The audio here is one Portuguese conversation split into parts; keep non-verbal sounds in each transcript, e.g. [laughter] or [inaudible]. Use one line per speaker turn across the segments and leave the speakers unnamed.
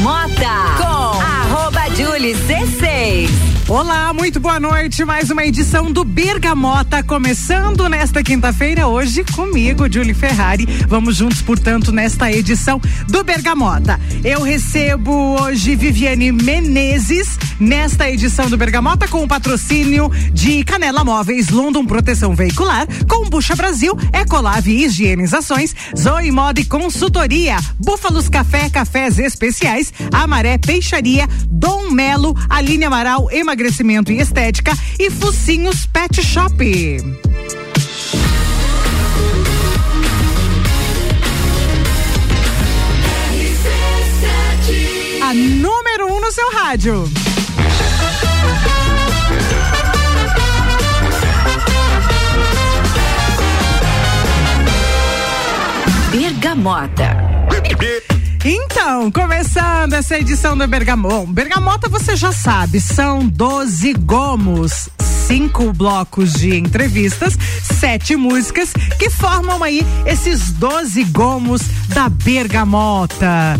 Bergamota com arroba Julie C6.
Olá, muito boa noite. Mais uma edição do Bergamota começando nesta quinta-feira, hoje comigo, Julie Ferrari. Vamos juntos, portanto, nesta edição do Bergamota. Eu recebo hoje Viviane Menezes nesta edição do Bergamota com o patrocínio de Canela Móveis, London Proteção Veicular, Combucha Brasil, Ecolave Higienizações, Zoe Moda e Consultoria, Búfalos Café, Cafés Especiais, Amaré Peixaria, Dom Melo, Aline Amaral, Emagrecimento emagrecimento e estética e Focinhos Pet Shop. A número um no seu rádio.
Bergamota.
Então, começando essa edição do Bergamota. Bergamota você já sabe, são 12 gomos cinco blocos de entrevistas, sete músicas que formam aí esses 12 gomos da Bergamota.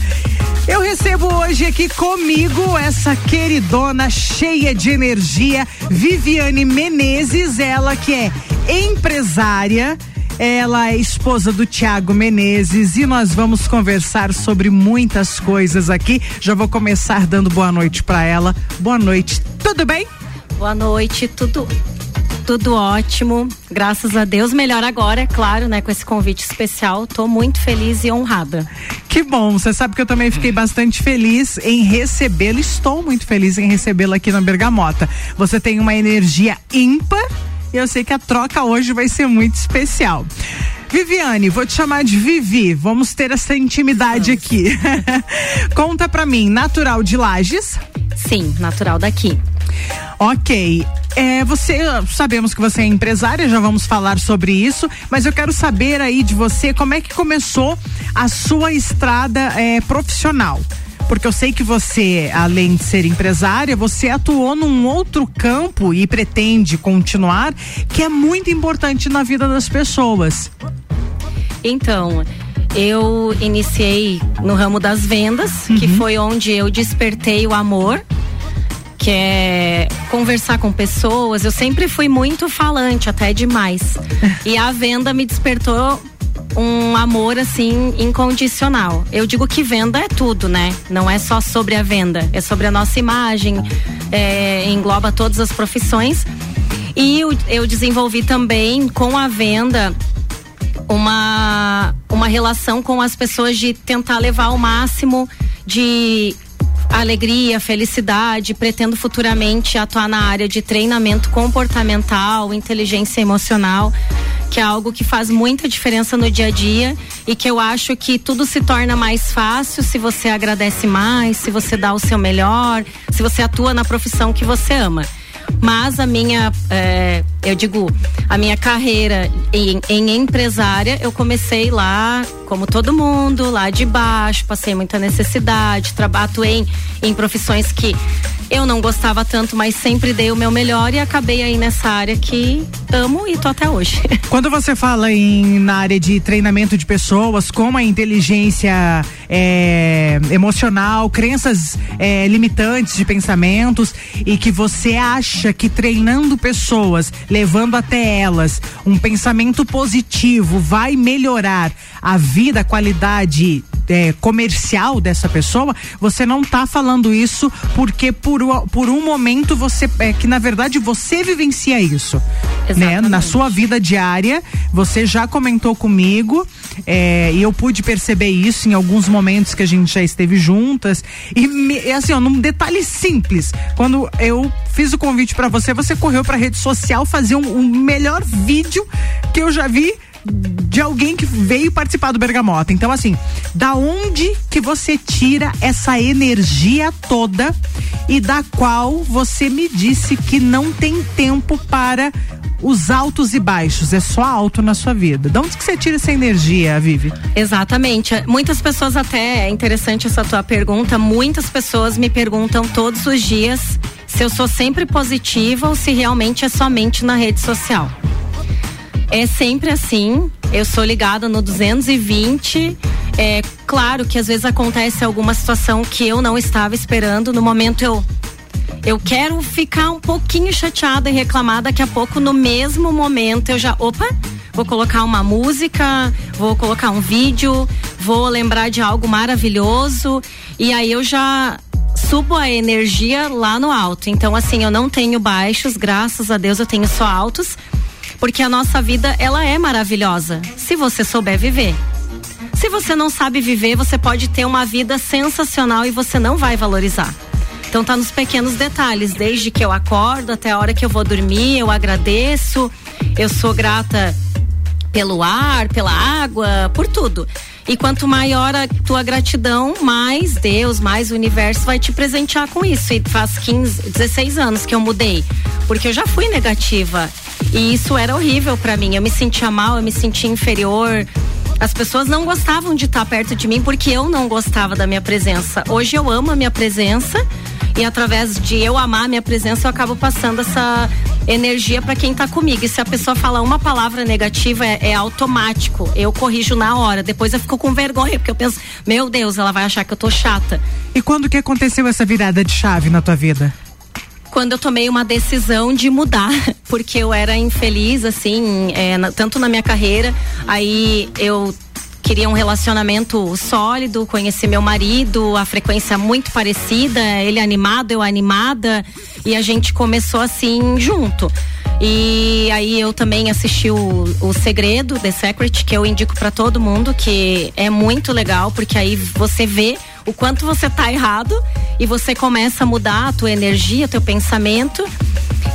Eu recebo hoje aqui comigo essa queridona cheia de energia, Viviane Menezes, ela que é empresária ela é esposa do Tiago Menezes e nós vamos conversar sobre muitas coisas aqui. Já vou começar dando boa noite para ela. Boa noite, tudo bem?
Boa noite, tudo tudo ótimo, graças a Deus. Melhor agora, é claro, né? Com esse convite especial. Tô muito feliz e honrada.
Que bom, você sabe que eu também fiquei bastante feliz em recebê-la. Estou muito feliz em recebê-la aqui na Bergamota. Você tem uma energia ímpar e eu sei que a troca hoje vai ser muito especial. Viviane, vou te chamar de Vivi. Vamos ter essa intimidade aqui. [laughs] Conta pra mim, natural de Lages?
Sim, natural daqui.
Ok. É, você, sabemos que você é empresária, já vamos falar sobre isso, mas eu quero saber aí de você como é que começou a sua estrada é, profissional porque eu sei que você, além de ser empresária, você atuou num outro campo e pretende continuar, que é muito importante na vida das pessoas.
Então, eu iniciei no ramo das vendas, uhum. que foi onde eu despertei o amor que é conversar com pessoas. Eu sempre fui muito falante, até demais. [laughs] e a venda me despertou um amor assim incondicional. Eu digo que venda é tudo, né? Não é só sobre a venda, é sobre a nossa imagem, é, engloba todas as profissões. E eu, eu desenvolvi também com a venda uma, uma relação com as pessoas de tentar levar ao máximo de alegria, felicidade. Pretendo futuramente atuar na área de treinamento comportamental, inteligência emocional que é algo que faz muita diferença no dia a dia e que eu acho que tudo se torna mais fácil se você agradece mais, se você dá o seu melhor, se você atua na profissão que você ama. Mas a minha, é, eu digo, a minha carreira em, em, empresária, eu comecei lá, como todo mundo, lá de baixo, passei muita necessidade, trabalho em, em profissões que eu não gostava tanto, mas sempre dei o meu melhor e acabei aí nessa área que amo e tô até hoje. [laughs]
Quando você fala em na área de treinamento de pessoas, como a inteligência é, emocional, crenças é, limitantes de pensamentos e que você acha que treinando pessoas, levando até elas um pensamento positivo vai melhorar a vida, a qualidade é, comercial dessa pessoa, você não está falando isso porque por, por um momento você é que na verdade você vivencia isso, Exatamente. né? Na sua vida diária, você já comentou comigo é, e eu pude perceber isso em alguns momentos que a gente já esteve juntas e me, assim, ó, num detalhe simples, quando eu fiz o convite para você, você correu para rede social fazer um, um melhor vídeo que eu já vi de alguém que veio participar do Bergamota. Então, assim, da onde que você tira essa energia toda e da qual você me disse que não tem tempo para os altos e baixos, é só alto na sua vida. De onde que você tira essa energia, Vivi?
Exatamente. Muitas pessoas até, é interessante essa tua pergunta, muitas pessoas me perguntam todos os dias se eu sou sempre positiva ou se realmente é somente na rede social. É sempre assim. Eu sou ligada no 220. É claro que às vezes acontece alguma situação que eu não estava esperando. No momento eu eu quero ficar um pouquinho chateada e reclamar daqui a pouco no mesmo momento eu já, opa, vou colocar uma música, vou colocar um vídeo, vou lembrar de algo maravilhoso e aí eu já subo a energia lá no alto. Então assim, eu não tenho baixos, graças a Deus eu tenho só altos, porque a nossa vida ela é maravilhosa, se você souber viver. Se você não sabe viver, você pode ter uma vida sensacional e você não vai valorizar. Então tá nos pequenos detalhes, desde que eu acordo até a hora que eu vou dormir, eu agradeço, eu sou grata pelo ar, pela água, por tudo. E quanto maior a tua gratidão, mais Deus, mais o universo vai te presentear com isso. E faz 15, 16 anos que eu mudei, porque eu já fui negativa. E isso era horrível para mim. Eu me sentia mal, eu me sentia inferior. As pessoas não gostavam de estar perto de mim porque eu não gostava da minha presença. Hoje eu amo a minha presença e através de eu amar a minha presença eu acabo passando essa energia para quem está comigo. E se a pessoa fala uma palavra negativa é, é, automático. Eu corrijo na hora. Depois eu fico com vergonha porque eu penso, meu Deus, ela vai achar que eu tô chata.
E quando que aconteceu essa virada de chave na tua vida?
quando eu tomei uma decisão de mudar, [laughs] porque eu era infeliz, assim, é, na, tanto na minha carreira, aí eu queria um relacionamento sólido, conheci meu marido, a frequência muito parecida, ele animado, eu animada, e a gente começou assim junto. E aí eu também assisti o, o Segredo, The Secret, que eu indico para todo mundo, que é muito legal, porque aí você vê o quanto você tá errado e você começa a mudar a tua energia, teu pensamento.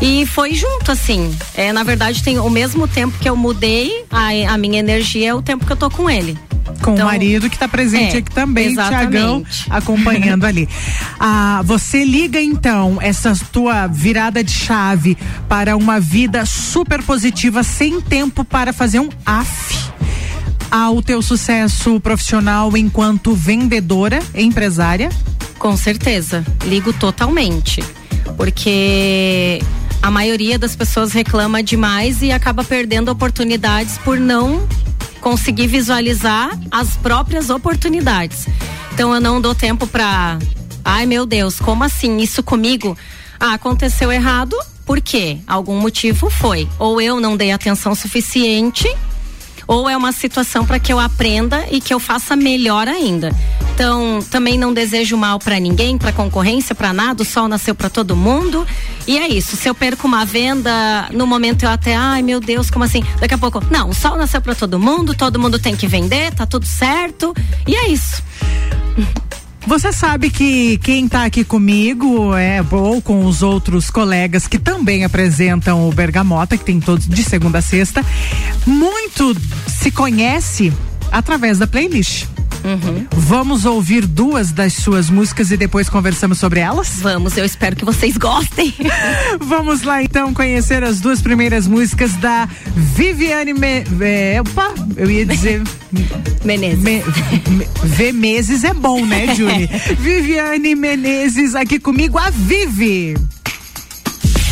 E foi junto, assim. É, na verdade, tem o mesmo tempo que eu mudei, a, a minha energia é o tempo que eu tô com ele.
Com então, o marido que está presente é, aqui também, Tiagão, acompanhando ali. [laughs] Ah, você liga então essa tua virada de chave para uma vida super positiva, sem tempo para fazer um AF ao teu sucesso profissional enquanto vendedora, empresária?
Com certeza, ligo totalmente. Porque a maioria das pessoas reclama demais e acaba perdendo oportunidades por não conseguir visualizar as próprias oportunidades. Então eu não dou tempo para, ai meu Deus, como assim isso comigo? Ah, aconteceu errado, por quê? Algum motivo foi. Ou eu não dei atenção suficiente ou é uma situação para que eu aprenda e que eu faça melhor ainda. Então, também não desejo mal para ninguém, para concorrência, para nada. O sol nasceu para todo mundo. E é isso. Se eu perco uma venda, no momento eu até, ai meu Deus, como assim? Daqui a pouco, não, o sol nasceu para todo mundo, todo mundo tem que vender, tá tudo certo. E é isso.
Você sabe que quem está aqui comigo é ou com os outros colegas que também apresentam o Bergamota, que tem todos de segunda a sexta, muito se conhece através da playlist. Uhum. Vamos ouvir duas das suas músicas e depois conversamos sobre elas?
Vamos, eu espero que vocês gostem. [laughs]
Vamos lá então conhecer as duas primeiras músicas da Viviane Me, é, opa, eu ia dizer [laughs]
Menezes. Me,
me, v meses é bom, né, Julie? [laughs] Viviane Menezes aqui comigo, a Vivi.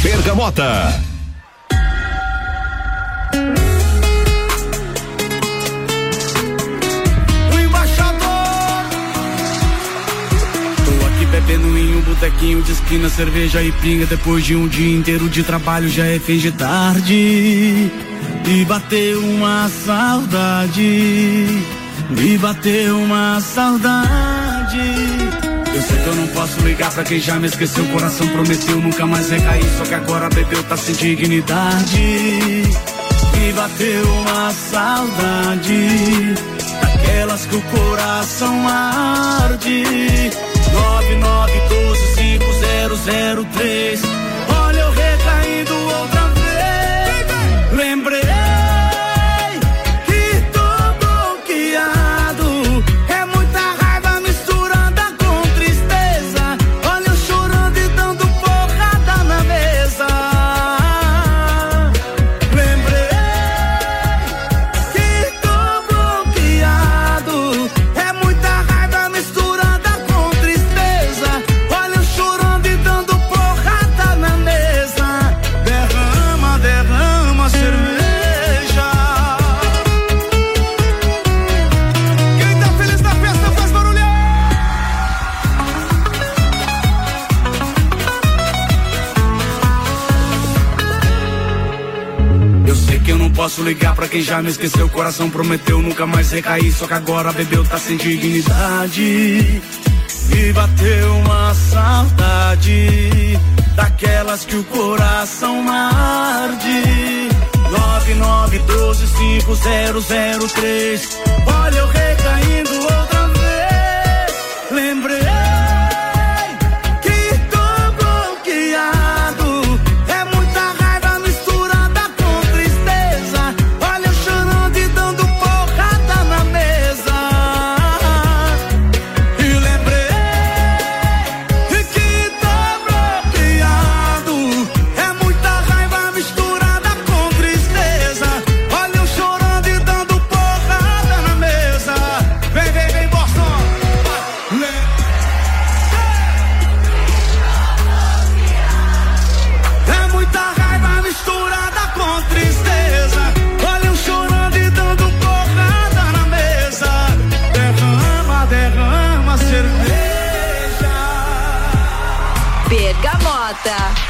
Bergamota.
Botequinho de esquina, cerveja e pinga. Depois de um dia inteiro de trabalho, já é fim de tarde. Me bateu uma saudade. Me bateu uma saudade. Eu sei que eu não posso ligar pra quem já me esqueceu. O coração prometeu nunca mais recair. Só que agora bebeu, tá sem dignidade. Me bateu uma saudade. Daquelas que o coração arde. 99125003. Olha eu recaindo outra posso ligar pra quem já me esqueceu. O coração prometeu nunca mais recair. Só que agora bebeu, tá sem dignidade. E bateu uma saudade daquelas que o coração arde. 99125003. Olha eu recaindo outra vez. Lembrei.
Da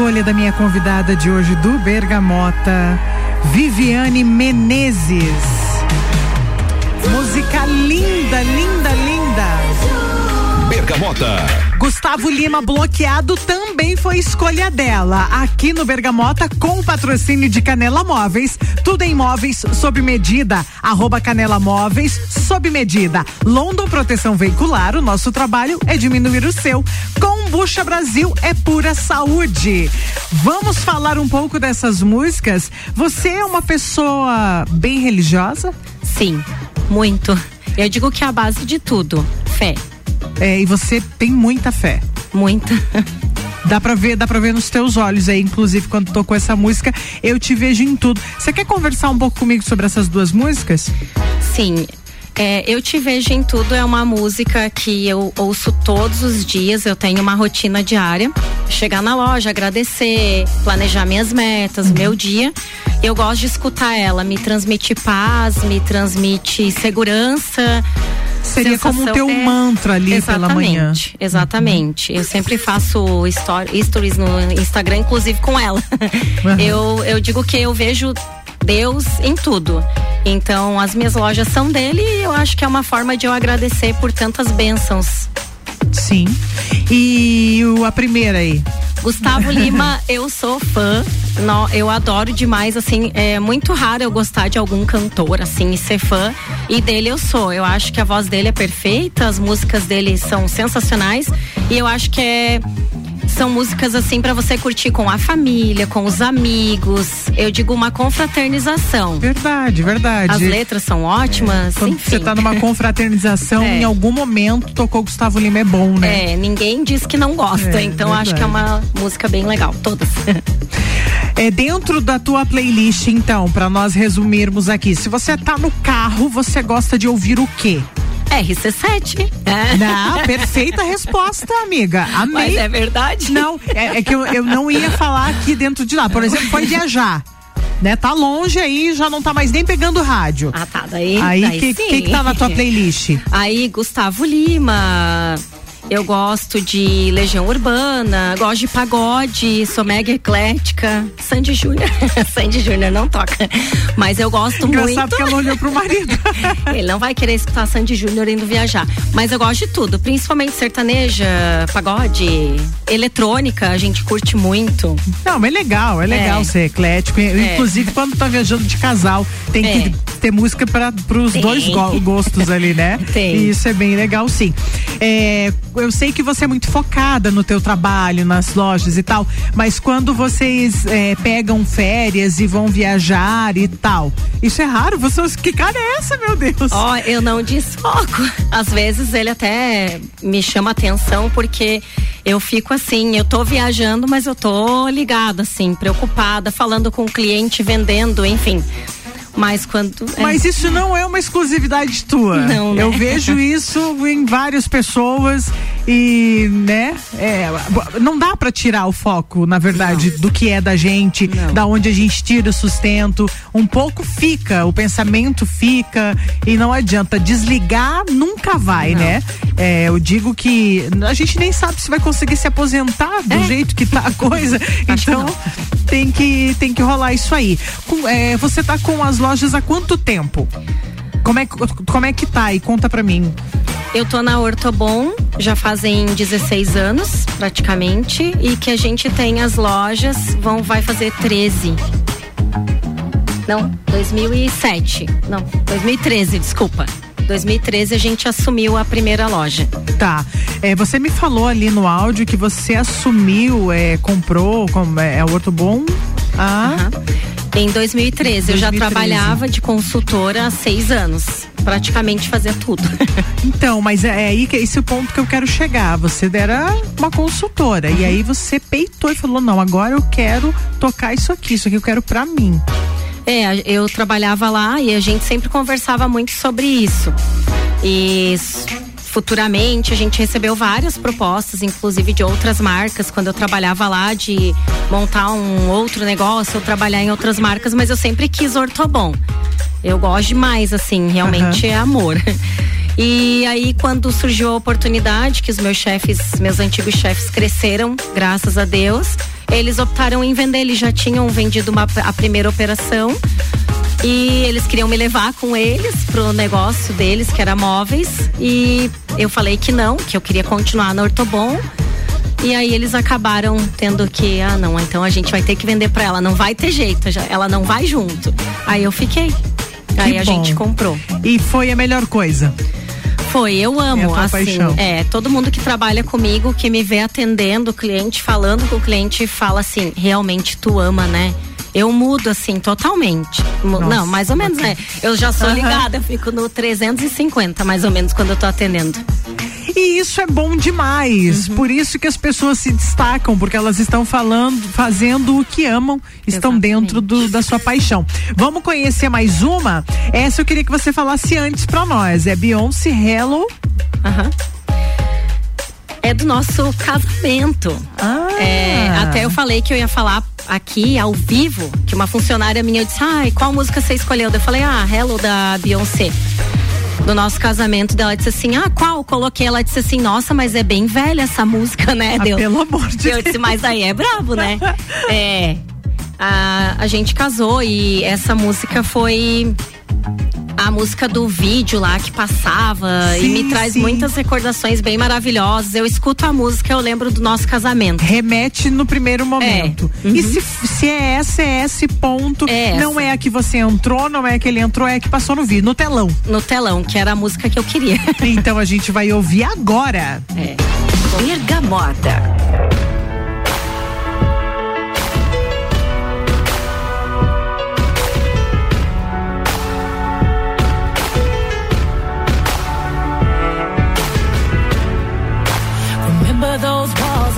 escolha da minha convidada de hoje do Bergamota, Viviane Menezes.
Música linda, linda, linda.
Bergamota.
Gustavo Lima bloqueado também foi escolha dela. Aqui no Bergamota, com o patrocínio de Canela Móveis. Tudo em móveis sob medida. Arroba Canela Móveis sob medida. London Proteção Veicular, o nosso trabalho é diminuir o seu. Combucha Brasil é pura saúde. Vamos falar um pouco dessas músicas. Você é uma pessoa bem religiosa?
Sim, muito. Eu digo que é a base de tudo. Fé.
É, e você tem muita fé.
Muita.
Dá pra ver, dá pra ver nos teus olhos aí, inclusive quando tocou essa música, eu te vejo em tudo. Você quer conversar um pouco comigo sobre essas duas músicas?
Sim. É, eu te vejo em tudo é uma música que eu ouço todos os dias. Eu tenho uma rotina diária. Chegar na loja, agradecer, planejar minhas metas, uhum. meu dia. Eu gosto de escutar ela. Me transmite paz, me transmite segurança
Seria como o teu é, mantra ali
exatamente,
pela manhã.
Exatamente. Eu sempre faço stories no Instagram, inclusive com ela. Uhum. [laughs] Eu, eu digo que eu vejo Deus em tudo. Então, as minhas lojas são dele e eu acho que é uma forma de eu agradecer por tantas bênçãos.
Sim. E a primeira aí?
Gustavo [laughs] Lima, eu sou fã. No, eu adoro demais, assim, é muito raro eu gostar de algum cantor, assim, e ser fã. E dele eu sou. Eu acho que a voz dele é perfeita, as músicas dele são sensacionais. E eu acho que é são músicas assim para você curtir com a família, com os amigos. Eu digo uma confraternização.
Verdade, verdade.
As letras são ótimas.
Quando
enfim.
você tá numa [laughs] confraternização, é. em algum momento tocou Gustavo Lima é bom, né?
É, ninguém diz que não gosta, é, então verdade. acho que é uma música bem legal, todas. [laughs]
É dentro da tua playlist, então, para nós resumirmos aqui. Se você tá no carro, você gosta de ouvir o quê?
RC7.
É. Não, perfeita resposta, amiga. Amei. Mas
é verdade?
Não, é, é que eu, eu não ia falar aqui dentro de lá. Por exemplo, foi viajar né? Tá longe aí, já não tá mais nem pegando rádio.
Ah, tá. Daí.
Aí, o que, que, que tá na tua playlist?
Aí, Gustavo Lima. Eu gosto de Legião Urbana, gosto de pagode, sou mega eclética. Sandy Júnior. [laughs] Sandy Júnior não toca. Mas eu gosto
Engraçado
muito.
Engraçado que ela olhou pro marido. [laughs]
Ele não vai querer escutar Sandy Júnior indo viajar. Mas eu gosto de tudo, principalmente sertaneja, pagode, eletrônica, a gente curte muito.
Não, mas é legal, é legal é. ser eclético. É. Inclusive quando tá viajando de casal, tem é. que ter música para os dois go gostos ali, né? [laughs]
Tem.
E isso é bem legal, sim. É, eu sei que você é muito focada no teu trabalho, nas lojas e tal, mas quando vocês é, pegam férias e vão viajar e tal, isso é raro? Você, que cara é essa, meu Deus?
Ó, oh, eu não desfoco. Às vezes ele até me chama atenção porque eu fico assim, eu tô viajando, mas eu tô ligada, assim, preocupada, falando com o cliente, vendendo, enfim. Mas quando.
É. Mas isso não é uma exclusividade tua.
Não, né?
Eu vejo isso em várias pessoas e, né? É, não dá para tirar o foco, na verdade, não. do que é da gente, não. da onde a gente tira o sustento. Um pouco fica, o pensamento fica e não adianta. Desligar nunca vai, não. né? É, eu digo que a gente nem sabe se vai conseguir se aposentar do é. jeito que tá a coisa. então tem que tem que rolar isso aí. Com, é, você tá com as lojas há quanto tempo? Como é, como é que tá aí? Conta pra mim.
Eu tô na Ortobon já fazem 16 anos, praticamente, e que a gente tem as lojas, vão vai fazer 13. Não, 2007. Não, 2013, desculpa. 2013 a gente assumiu a primeira loja.
Tá. É, você me falou ali no áudio que você assumiu, é, comprou como, é, é o Ortobon. Ah.
Uhum. Em 2013, 2013, eu já trabalhava de consultora há seis anos. Praticamente fazia tudo. [laughs]
então, mas é, é aí que esse é o ponto que eu quero chegar. Você era uma consultora e aí você peitou e falou: não, agora eu quero tocar isso aqui, isso aqui eu quero pra mim.
É, eu trabalhava lá e a gente sempre conversava muito sobre isso. E futuramente a gente recebeu várias propostas, inclusive de outras marcas, quando eu trabalhava lá, de montar um outro negócio ou trabalhar em outras marcas, mas eu sempre quis Ortobon. Eu gosto demais, assim, realmente uhum. é amor. E aí, quando surgiu a oportunidade, que os meus chefes, meus antigos chefes cresceram, graças a Deus, eles optaram em vender. Eles já tinham vendido uma, a primeira operação E eles queriam me levar com eles pro negócio deles, que era móveis. E eu falei que não, que eu queria continuar no Ortobon. E aí eles acabaram tendo que, ah, não, então a gente vai ter que vender para ela, não vai ter jeito, ela não vai junto. Aí eu fiquei. Aí a gente comprou.
E foi a melhor coisa.
Foi, eu amo, é assim, paixão. é, todo mundo que trabalha comigo, que me vê atendendo o cliente, falando com o cliente, fala assim, realmente tu ama, né? Eu mudo assim totalmente. Nossa, não, mais ou menos, né? Eu já sou ligada, eu fico no 350 mais ou menos quando eu tô atendendo.
E isso é bom demais. Uhum. Por isso que as pessoas se destacam, porque elas estão falando, fazendo o que amam, estão Exatamente. dentro do, da sua paixão. Vamos conhecer mais uma? Essa eu queria que você falasse antes para nós. É Beyoncé Hello.
Uhum é do nosso casamento.
Ah.
É, até eu falei que eu ia falar aqui ao vivo, que uma funcionária minha disse: Ai, qual música você escolheu? Eu falei: Ah, Hello da Beyoncé do nosso casamento dela disse assim: Ah, qual? Coloquei. Ela disse assim: Nossa, mas é bem velha essa música, né?
Ah, Deu. Pelo amor de
Deus. Eu disse: Mas aí é brabo, né? [laughs] é. A, a gente casou e essa música foi a música do vídeo lá que passava sim, e me traz sim. muitas recordações bem maravilhosas. Eu escuto a música, eu lembro do nosso casamento.
Remete no primeiro momento. É. Uhum. E se, se é essa, é esse ponto, é não é a que você entrou, não é a que ele entrou, é a que passou no vídeo, no telão.
No telão, que era a música que eu queria.
então a gente vai ouvir agora.
É. Bergamota.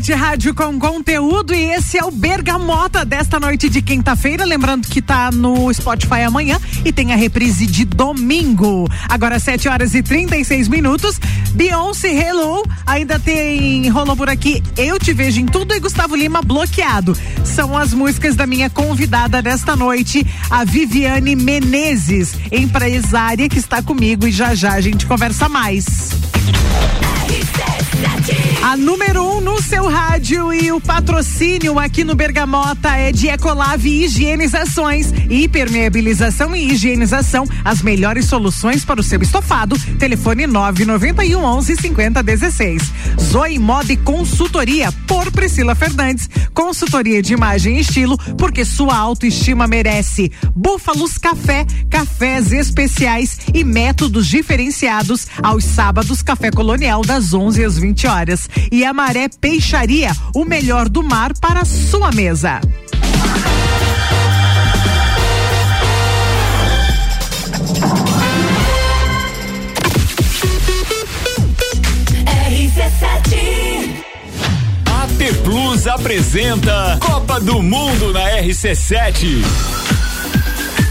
RC7 Rádio com conteúdo e esse é o Bergamota desta noite de quinta-feira. Lembrando que tá no Spotify amanhã e tem a reprise de domingo. Agora 7 horas e 36 minutos. Beyoncé Hello, ainda tem rolou por aqui Eu Te Vejo em Tudo e Gustavo Lima bloqueado. São as músicas da minha convidada desta noite, a Viviane Menezes, empresária que está comigo e já já a gente conversa mais. A número um no seu rádio e o patrocínio aqui no Bergamota é de Ecolave Higienizações, hipermeabilização e higienização, as melhores soluções para o seu estofado. Telefone 991 11 50 16. Zoe Moda e Consultoria por Priscila Fernandes. Consultoria de imagem e estilo, porque sua autoestima merece. Búfalos Café, cafés especiais e métodos diferenciados aos sábados, café colonial das 11 às 20 horas e a Maré Peixaria, o melhor do mar para a sua mesa.
AT Plus apresenta Copa do Mundo na RC7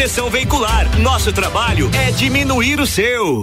Proteção Veicular. Nosso trabalho é diminuir o seu.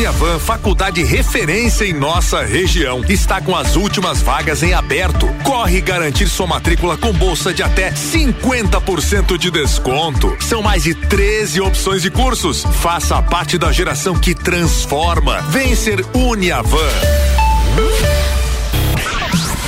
Uniavan, faculdade referência em nossa região, está com as últimas vagas em aberto. Corre garantir sua matrícula com bolsa de até 50% de desconto. São mais de 13 opções de cursos. Faça parte da geração que transforma. Vem ser Uniavan.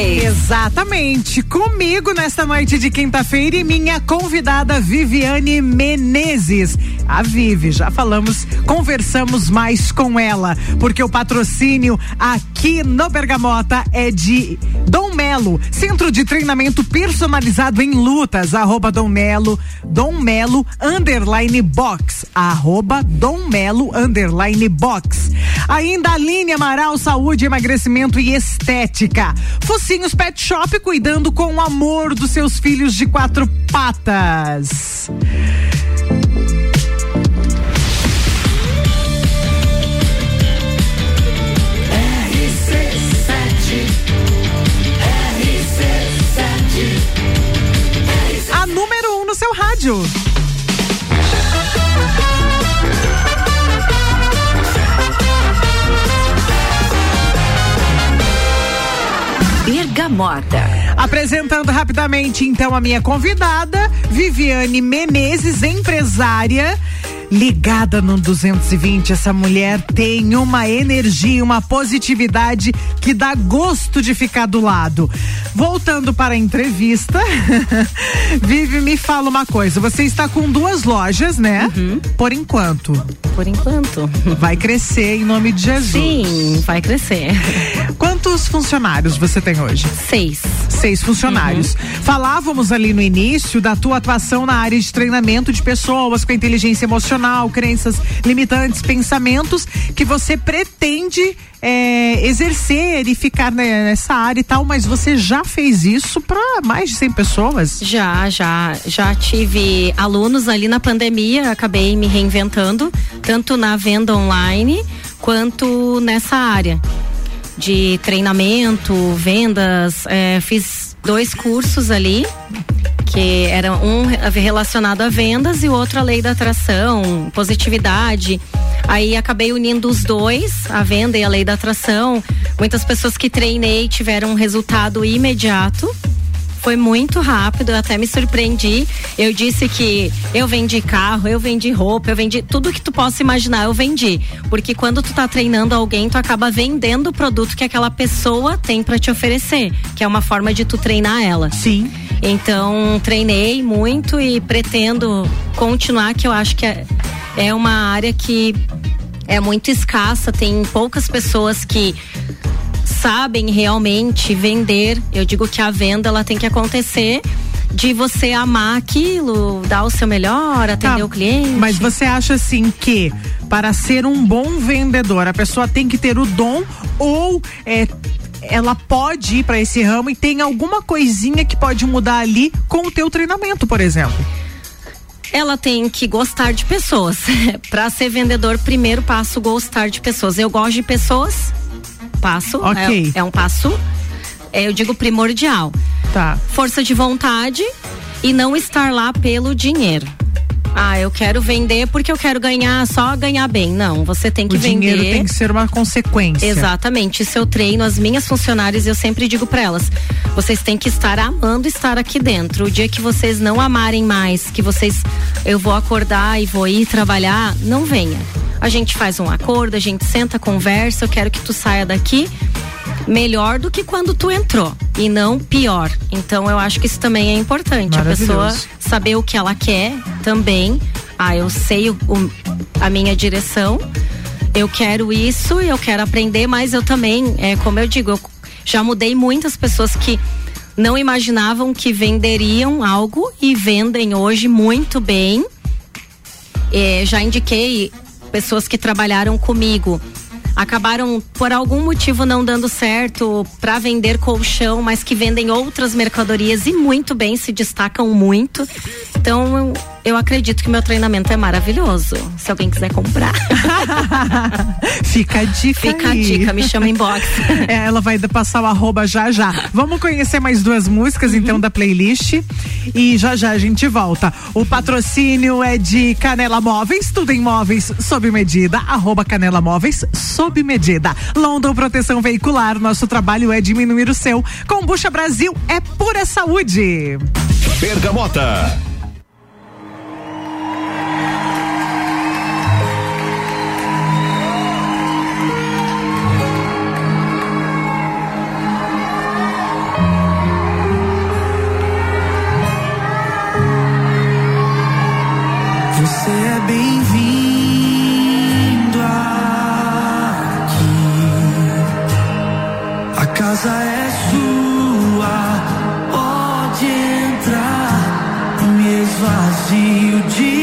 C6.
Exatamente. Comigo nesta noite de quinta-feira e minha convidada Viviane Menezes. A Vivi, já falamos, conversamos mais com ela, porque o patrocínio aqui no Bergamota é de Dom Melo, Centro de Treinamento Personalizado em Lutas, arroba Dom Melo, Dom Melo, underline box, arroba Dom Melo, underline box. Ainda a linha Amaral Saúde, Emagrecimento e Estética. Focinhos Pet Shop, cuidando com o amor dos seus filhos de quatro patas. A número um no seu rádio.
Bergamota.
Apresentando rapidamente, então, a minha convidada, Viviane Menezes, empresária. Ligada no 220, essa mulher tem uma energia, uma positividade que dá gosto de ficar do lado. Voltando para a entrevista, [laughs] Vivi, me fala uma coisa. Você está com duas lojas, né? Por enquanto.
Por enquanto.
Vai crescer em nome de Jesus.
Sim, vai crescer.
Quantos funcionários você tem hoje?
Seis.
Seis funcionários. Falávamos ali no início da tua atuação na área de treinamento de pessoas com inteligência emocional, crenças limitantes, pensamentos que você pretende é, exercer e ficar nessa área e tal, mas você já fez isso para mais de 100 pessoas?
Já, já, já tive alunos ali na pandemia, acabei me reinventando, tanto na venda online quanto nessa área de treinamento, vendas, é, fiz dois cursos ali que era um relacionado a vendas e o outro a lei da atração, positividade. Aí acabei unindo os dois, a venda e a lei da atração. Muitas pessoas que treinei tiveram um resultado imediato. Foi muito rápido, eu até me surpreendi. Eu disse que eu vendi carro, eu vendi roupa, eu vendi tudo que tu possa imaginar, eu vendi. Porque quando tu tá treinando alguém, tu acaba vendendo o produto que aquela pessoa tem para te oferecer, que é uma forma de tu treinar ela.
Sim.
Então, treinei muito e pretendo continuar, que eu acho que é, é uma área que é muito escassa, tem poucas pessoas que sabem realmente vender. Eu digo que a venda ela tem que acontecer de você amar aquilo, dar o seu melhor, atender
Tá,
o cliente.
Mas você acha assim que para ser um bom vendedor, a pessoa tem que ter o dom ou é, ela pode ir para esse ramo e tem alguma coisinha que pode mudar ali com o teu treinamento, por exemplo?
Ela tem que gostar de pessoas. [laughs] Para ser vendedor, primeiro passo gostar de pessoas. Eu gosto de pessoas. Passo.
Ok.
É, é um passo. é, eu digo primordial.
Tá.
Força de vontade e não estar lá pelo dinheiro. Ah, eu quero vender porque eu quero ganhar, só ganhar bem. Não, você tem que
o
vender.
dinheiro tem que ser uma consequência.
Exatamente. Isso eu treino as minhas funcionárias eu sempre digo para elas: vocês têm que estar amando estar aqui dentro. O dia que vocês não amarem mais, que vocês eu vou acordar e vou ir trabalhar, não venha. A gente faz um acordo, a gente senta, conversa. Eu quero que tu saia daqui melhor do que quando tu entrou e não pior. Então eu acho que isso também é importante. A pessoa saber o que ela quer também. Ah, eu sei o- o- a minha direção. Eu quero isso e eu quero aprender, mas eu também, é, como eu digo, eu já mudei muitas pessoas que não imaginavam que venderiam algo e vendem hoje muito bem. É, já indiquei pessoas que trabalharam comigo. Acabaram por algum motivo não dando certo para vender colchão, mas que vendem outras mercadorias e muito bem, se destacam muito. Então eu, acredito que meu treinamento é maravilhoso. Se alguém quiser comprar. [laughs]
Fica a dica
Fica a
aí.
dica, me chama inbox. [laughs]
É, ela vai passar o arroba já já. Vamos conhecer mais duas músicas então da playlist e já já a gente volta. O patrocínio é de Canela Móveis, tudo em móveis sob medida, arroba Canela Móveis sob medida. London Proteção Veicular, nosso trabalho é diminuir o seu. Combucha Brasil é pura saúde.
Bergamota.
É bem-vindo aqui. A casa é sua, pode entrar. Me esvazio de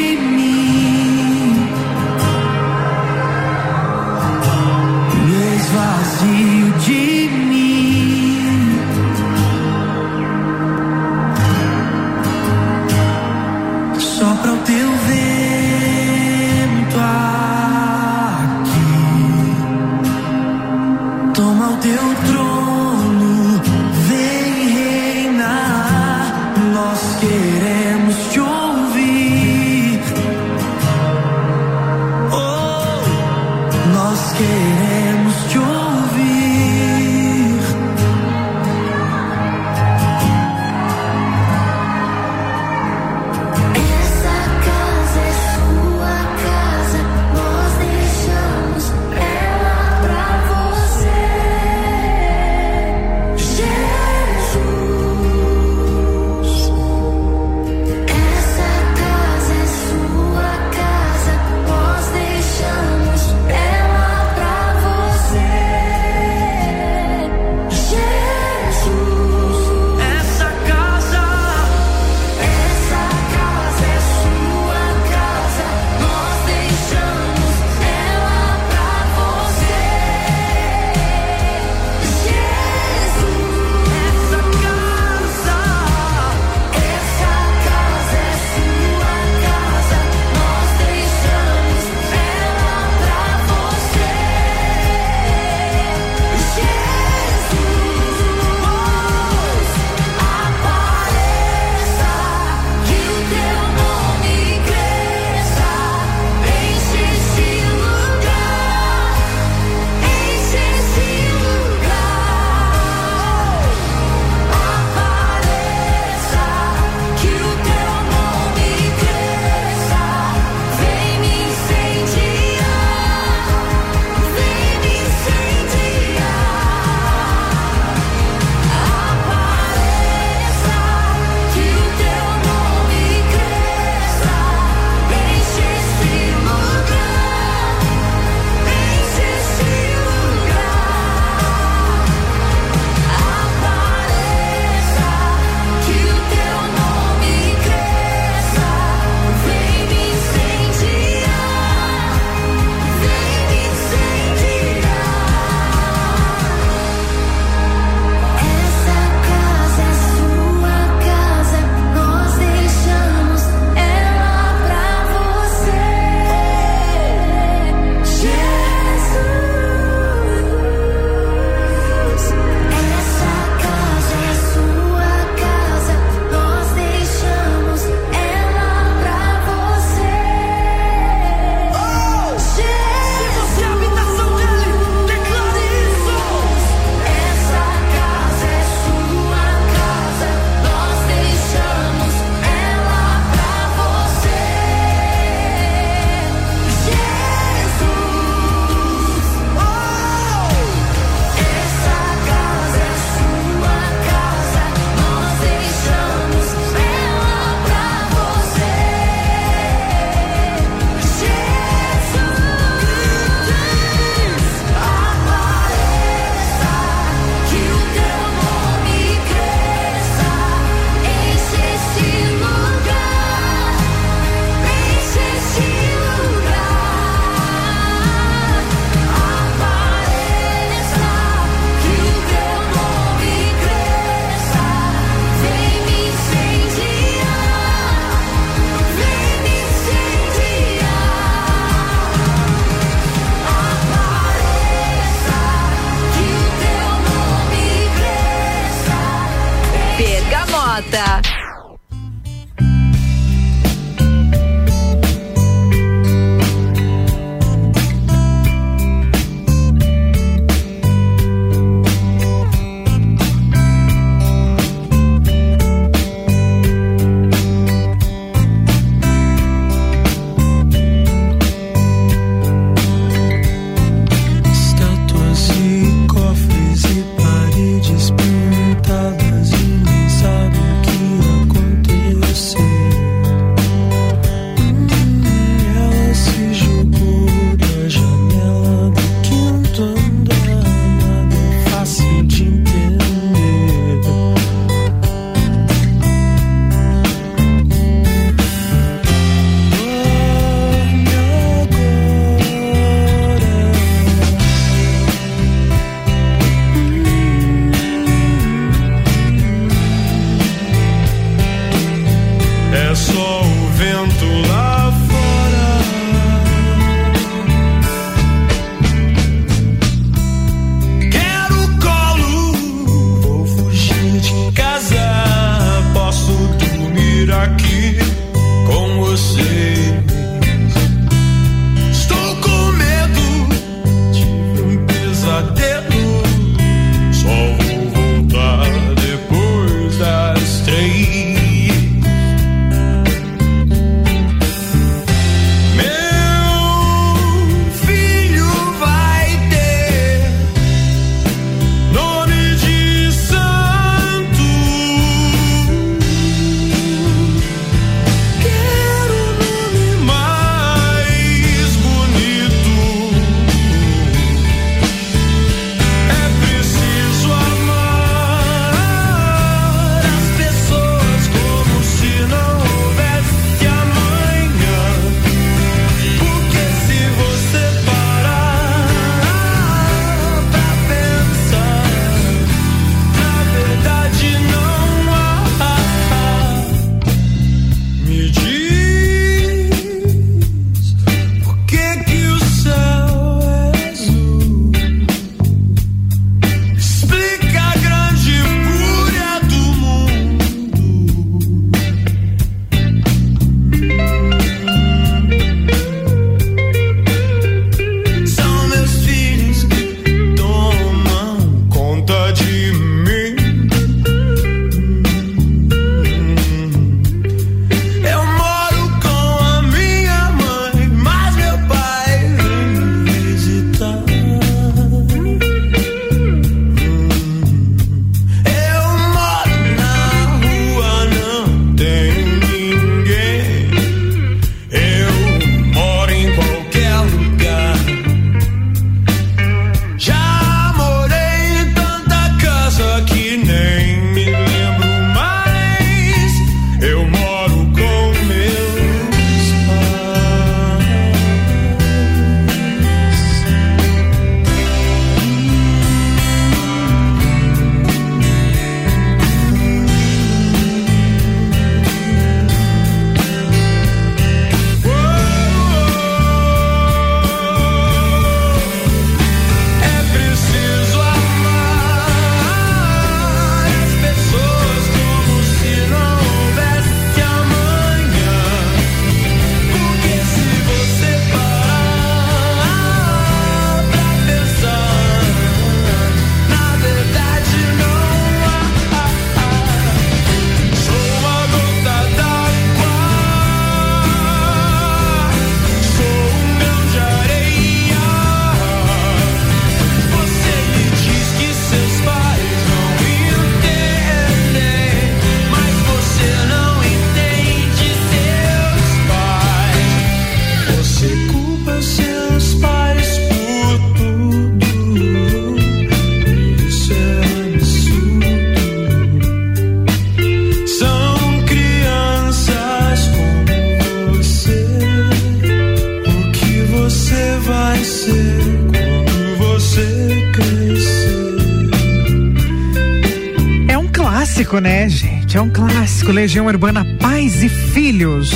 região urbana Pais e Filhos.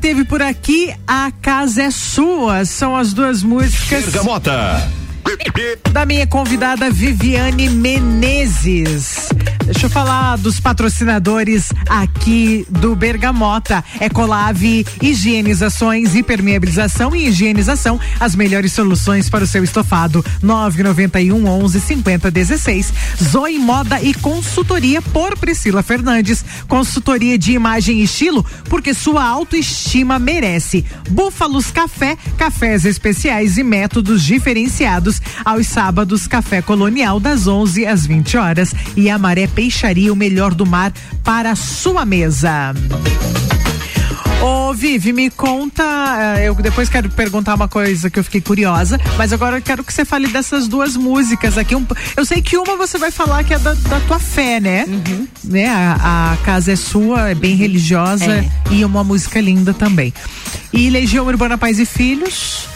teve por aqui A Casa é Sua. São as duas músicas.
Bergamota.
Da minha convidada Viviane Menezes. Deixa eu falar dos patrocinadores aqui do Bergamota. Ecolave, higienizações, hipermeabilização e higienização. As melhores soluções para o seu estofado. 991 11 50 16. Zoe Moda e consultoria por Priscila Fernandes. Consultoria de imagem e estilo, porque sua autoestima merece. Búfalos Café, cafés especiais e métodos diferenciados. Aos sábados, Café Colonial das 11 às 20 horas e a Maré Peixaria, o melhor do mar para a sua mesa. Ô, Vivi, me conta. eh, Eu depois quero perguntar uma coisa que eu fiquei curiosa, mas agora eu quero que você fale dessas duas músicas aqui. Um- eu sei que uma você vai falar que é da, da tua fé, né? né? A, a casa é sua, é bem religiosa
É.
e uma música linda também. E Legião Urbana Pais e Filhos.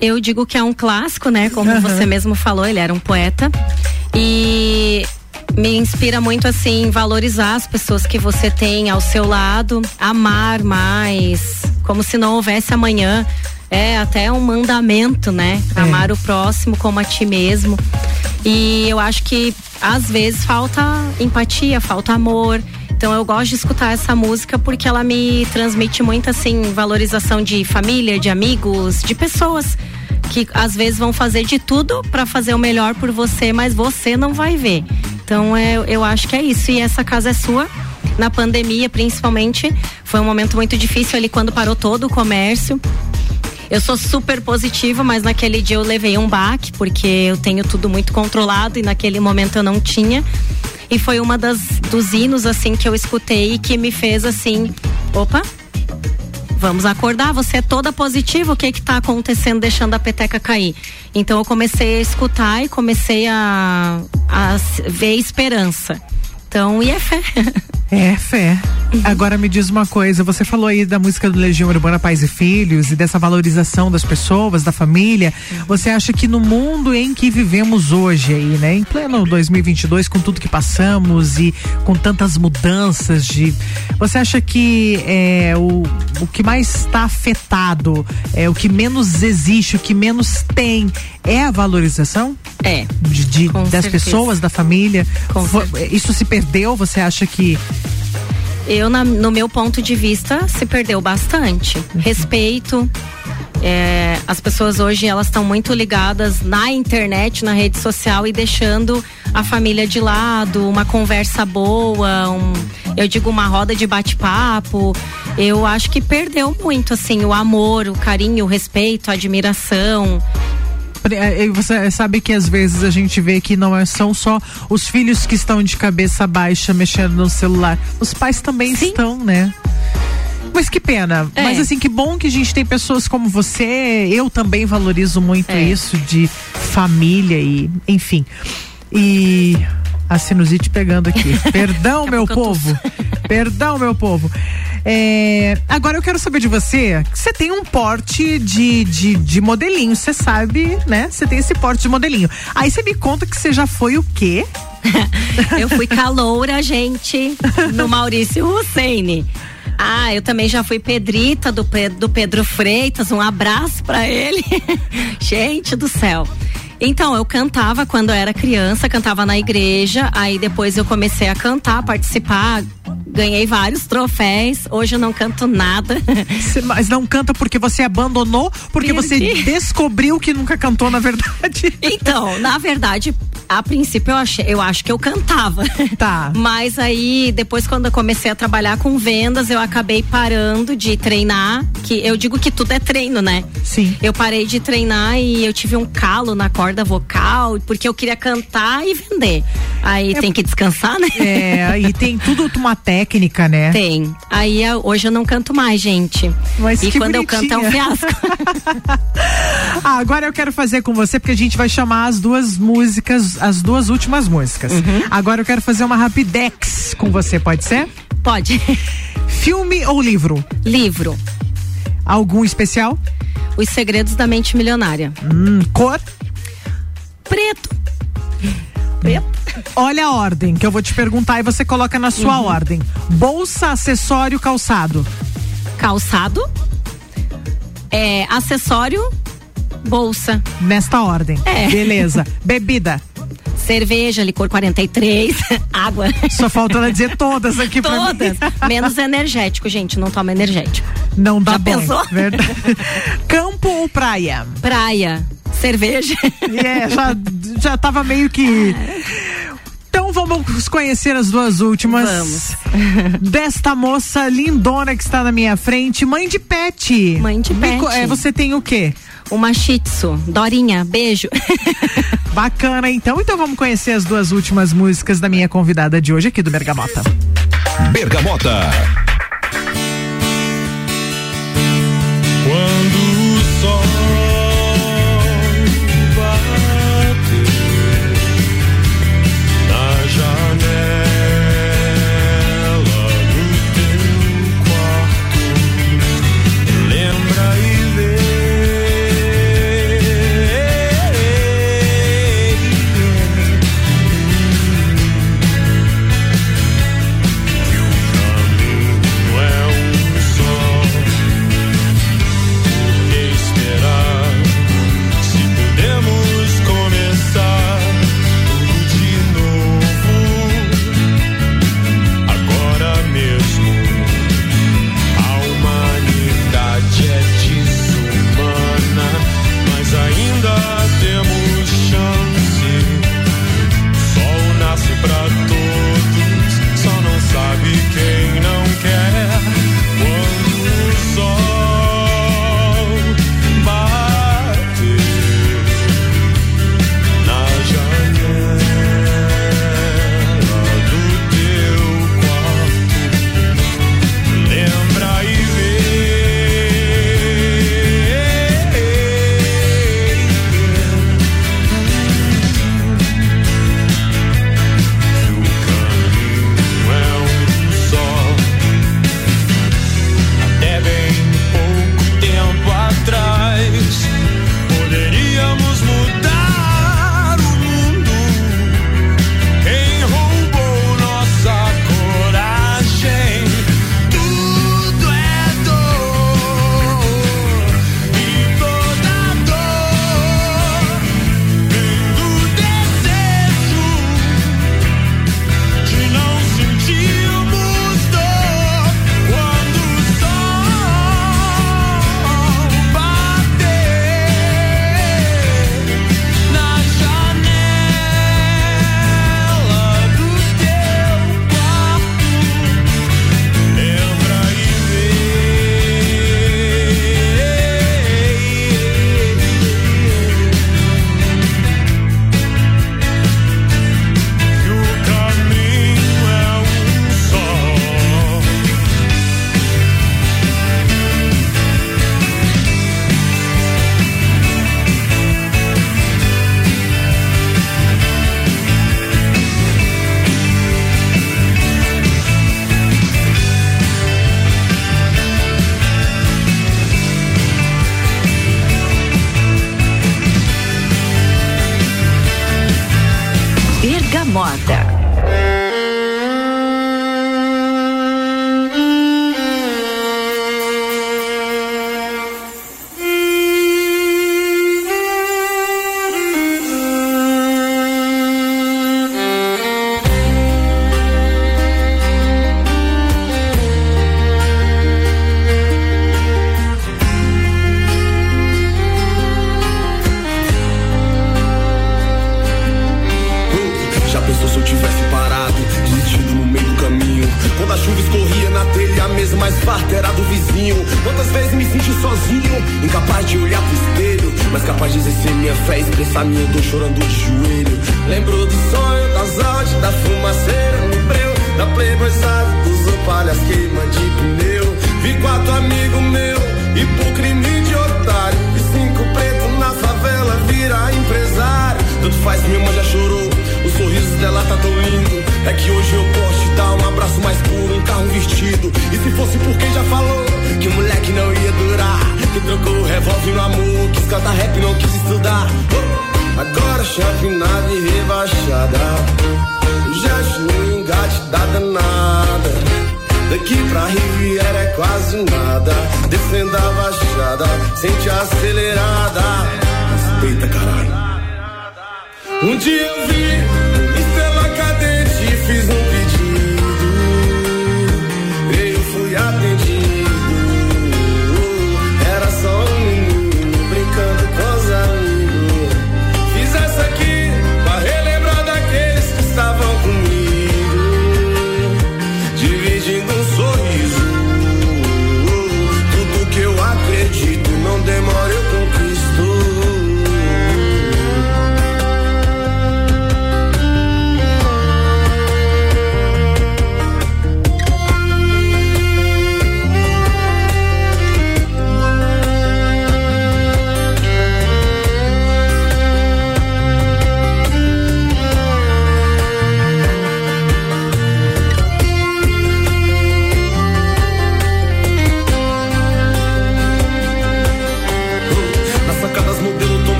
Eu digo que é um clássico, né? Como
Aham.
você mesmo falou, ele era um poeta. E me inspira muito assim valorizar as pessoas que você tem ao seu lado, amar mais, como se não houvesse amanhã. É até um mandamento, né? Amar o próximo como a ti mesmo. E eu acho que às vezes falta empatia, falta amor. Então eu gosto de escutar essa música porque ela me transmite muito assim valorização de família, de amigos, de pessoas que às vezes vão fazer de tudo para fazer o melhor por você, mas você não vai ver. Então é, eu acho que é isso. E essa casa é sua. Na pandemia, principalmente, foi um momento muito difícil ali quando parou todo o comércio. Eu sou super positiva, mas naquele dia eu levei um baque, porque eu tenho tudo muito controlado e naquele momento eu não tinha. E foi uma das dos hinos assim que eu escutei que me fez assim, opa, vamos acordar, você é toda positiva, o que que tá acontecendo deixando a peteca cair? Então eu comecei a escutar e comecei a, a ver esperança. Então, e é fé.
É, fé. Agora me diz uma coisa, você falou aí da música do Legião Urbana Pais e Filhos e dessa valorização das pessoas, da família. Você acha que no mundo em que vivemos hoje aí, né, em pleno 2022, com tudo que passamos e com tantas mudanças de, você acha que é o, o que mais está afetado, é o que menos existe, o que menos tem é a valorização?
É.
De, de- das
certeza.
pessoas, da família.
Com
Vo- Isso se perdeu? Você acha que
Eu, na- no meu ponto de vista, se perdeu bastante. Respeito. é, as pessoas hoje elas estão muito ligadas na internet, na rede social e deixando a família de lado, uma conversa boa, um, eu digo uma roda de bate-papo. Eu acho que perdeu muito assim o amor, o carinho, o respeito, a admiração.
Eh, Você sabe que às vezes a gente vê que não é- são só os filhos que estão de cabeça baixa mexendo no celular. Os pais também estão, né? Mas que pena.
É.
Mas assim, que bom que a gente tem pessoas como você. Eu também valorizo muito
É.
isso de família e, enfim. E a sinusite pegando aqui. [laughs] Perdão, meu povo. [laughs] Perdão, meu povo. É, agora eu quero saber de você, você tem um porte de, de, de modelinho, você sabe, né? Você tem esse porte de modelinho. Aí você me conta que você já foi o quê? [laughs]
Eu fui caloura, gente, no Maurício Hussein. Ah, eu também já fui Pedrita do, do Pedro Freitas. Um abraço pra ele. gente do céu. Então, eu cantava quando eu era criança, cantava na igreja, aí depois eu comecei a cantar, participar, ganhei vários troféus. Hoje eu não canto nada. [laughs]
Você- Mas não canta porque você abandonou, porque você
Perdi.
descobriu que nunca cantou, na verdade.
Então, na verdade, a princípio eu, achei, eu acho que eu cantava.
Tá. [laughs]
Mas aí, depois, quando eu comecei a trabalhar com vendas, eu acabei parando de treinar. Que eu digo que tudo é treino, né?
Sim.
Eu parei de treinar e eu tive um calo na corda vocal, porque eu queria cantar e vender. Aí tem que descansar, né?
É, e [laughs] tem tudo uma técnica, né?
Tem. Aí eu- hoje eu não canto mais, gente.
Mas
e
que
quando eu canto é um
bonitinha.
fiasco. [laughs]
Ah, agora eu quero fazer com você, porque a gente vai chamar as duas músicas, as, duas últimas músicas.
Uhum.
Agora eu quero fazer uma rapidex com você, pode ser?
Pode. [laughs]
Filme ou livro?
Livro.
Algum especial?
Os Segredos da Mente Milionária.
Hum, cor?
Preto. Preto.
Olha a ordem que eu vou te perguntar e você coloca na sua
uhum.
ordem. Bolsa, acessório, calçado.
Calçado. É, acessório, bolsa.
Nesta ordem.
É.
Beleza. Bebida
cerveja, licor 43, [laughs] água.
Só falta ela dizer todas aqui todas, pra.
Todas, menos energético, gente, não toma energético.
Não dá
Já
bom,
pensou?
Verdade. Campo ou praia?
Praia, cerveja.
É, já, já tava meio que... Então vamos conhecer as duas últimas.
Vamos.
Desta moça lindona que está na minha frente, mãe de pet.
Mãe de pet.
É, você tem o quê?
Uma Shih Tzu. Dorinha, beijo. [laughs]
Bacana, então. Então vamos conhecer as duas últimas músicas da minha convidada de hoje aqui do Bergamota.
Bergamota.
Mota.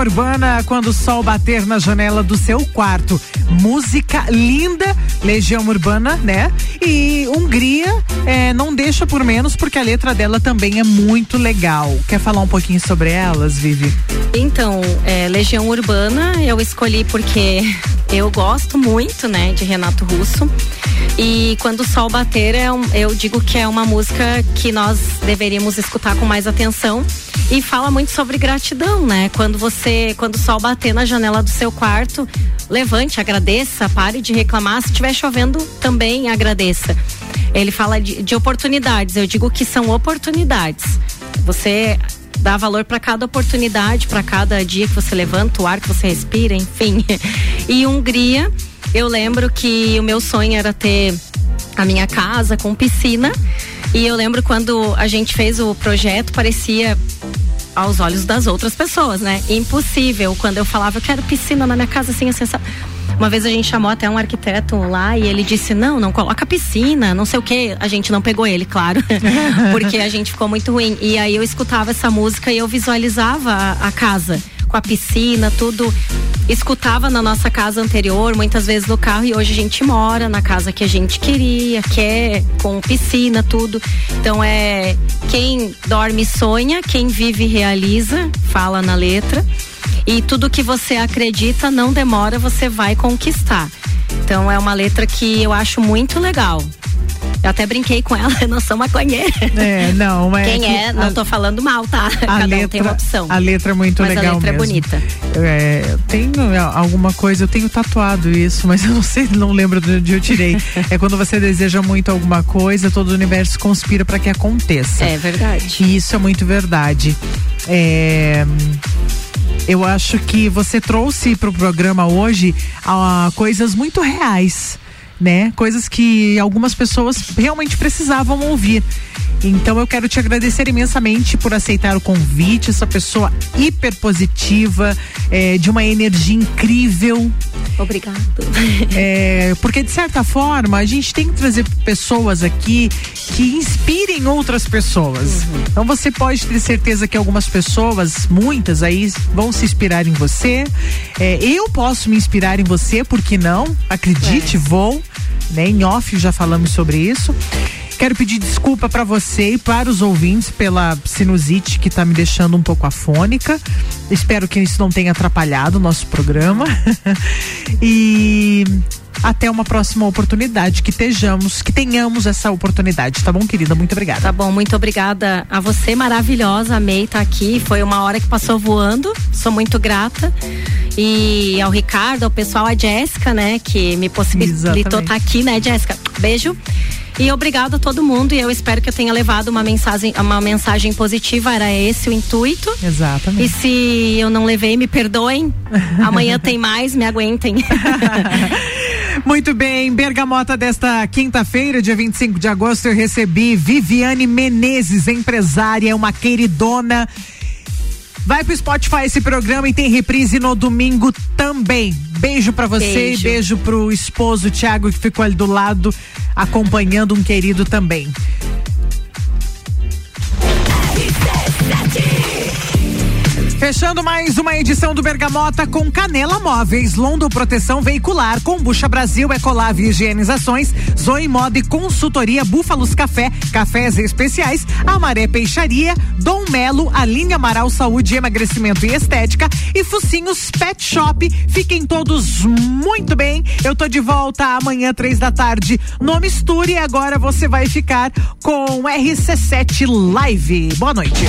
Urbana quando o sol bater na janela do seu quarto. Música linda, Legião Urbana, né? E Hungria é, não deixa por menos porque a letra dela também é muito legal. Quer falar um pouquinho sobre elas, Vivi?
Então, é, Legião Urbana eu escolhi porque [laughs] eu gosto muito, né, de Renato Russo. E quando o sol bater, é um- eu digo que é uma música que nós deveríamos escutar com mais atenção. E fala muito sobre gratidão, né? Quando você, quando o sol bater na janela do seu quarto, levante, agradeça, pare de reclamar. Se estiver chovendo, também agradeça. Ele fala de, de oportunidades. Eu digo que são oportunidades. Você dá valor para cada oportunidade, para cada dia que você levanta, o ar que você respira, enfim. [laughs] E Hungria, eu lembro que o meu sonho era ter a minha casa com piscina. E eu lembro quando a gente fez o projeto, parecia aos olhos das outras pessoas, né? Impossível. Quando eu falava, eu quero piscina na minha casa, assim, assim, sabe? Uma vez a gente chamou até um arquiteto lá e ele disse: não, não coloca piscina, não sei o quê. A gente não pegou ele, claro, [laughs] porque a gente ficou muito ruim. E aí eu escutava essa música e eu visualizava a, a casa com a piscina, tudo. Escutava na nossa casa anterior, muitas vezes no carro, e hoje a gente mora na casa que a gente queria, quer, com piscina, tudo. Então é quem dorme sonha, quem vive realiza, fala na letra. E tudo que você acredita não demora, você vai conquistar. Então é uma letra que eu acho muito legal. Eu até brinquei com ela, [laughs] eu não sou maconheira.
É, não, é.
Quem
que
é, não
a-
tô falando mal, tá? Cada
letra,
um tem uma opção.
A letra é muito
Mas
legal
a letra
mesmo.
é bonita.
É, tenho é, alguma coisa, eu tenho tatuado isso, mas [laughs] eu não sei, não lembro de onde eu tirei. é quando você deseja muito alguma coisa, todo o universo conspira para que aconteça.
É verdade.
E isso é muito verdade. É, eu acho que você trouxe para o programa hoje ah, coisas muito reais, né? Coisas que algumas pessoas realmente precisavam ouvir. Então eu quero te agradecer imensamente por aceitar o convite, essa pessoa hiper positiva, é, de uma energia incrível.
Obrigado.
É, porque de certa forma a gente tem que trazer pessoas aqui que inspirem outras pessoas. Então você pode ter certeza que algumas pessoas, muitas aí, vão se inspirar em você. É, eu posso me inspirar em você, por que não? Acredite, vou. Né? Em off já falamos sobre isso. Quero pedir desculpa para você e para os ouvintes pela sinusite que tá me deixando um pouco afônica. Espero que isso não tenha atrapalhado o nosso programa. [laughs] e até uma próxima oportunidade que estejamos, que tenhamos essa oportunidade, tá bom, querida? Muito obrigada.
Tá bom, muito obrigada a você, maravilhosa. Amei estar aqui. Foi uma hora que passou voando. Sou muito grata. E ao Ricardo, ao pessoal, a Jéssica, né, que me possibilitou estar aqui, né, Jéssica? Beijo. E obrigado a todo mundo. E eu espero que eu tenha levado uma mensagem, uma mensagem positiva. Era esse o intuito.
Exatamente.
E se eu não levei, me perdoem. Amanhã tem mais, me aguentem. [laughs]
Muito bem, Bergamota desta quinta-feira, dia 25 de agosto, eu recebi Viviane Menezes, empresária, uma queridona. Vai pro Spotify esse programa e tem reprise no domingo também. Beijo para você
Beijo.
e beijo pro esposo Thiago que ficou ali do lado acompanhando um querido também. Fechando mais uma edição do Bergamota com Canela Móveis, Londo Proteção Veicular, Combucha Brasil, Ecolave Higienizações, Zoe Moda e Consultoria Búfalos Café, Cafés Especiais, Amaré Peixaria, Dom Melo, Aline Amaral Saúde, Emagrecimento e Estética e Focinhos Pet Shop. Fiquem todos muito bem. Eu tô de volta amanhã, três da tarde, no Misture. E agora você vai ficar com RC7 Live. Boa noite.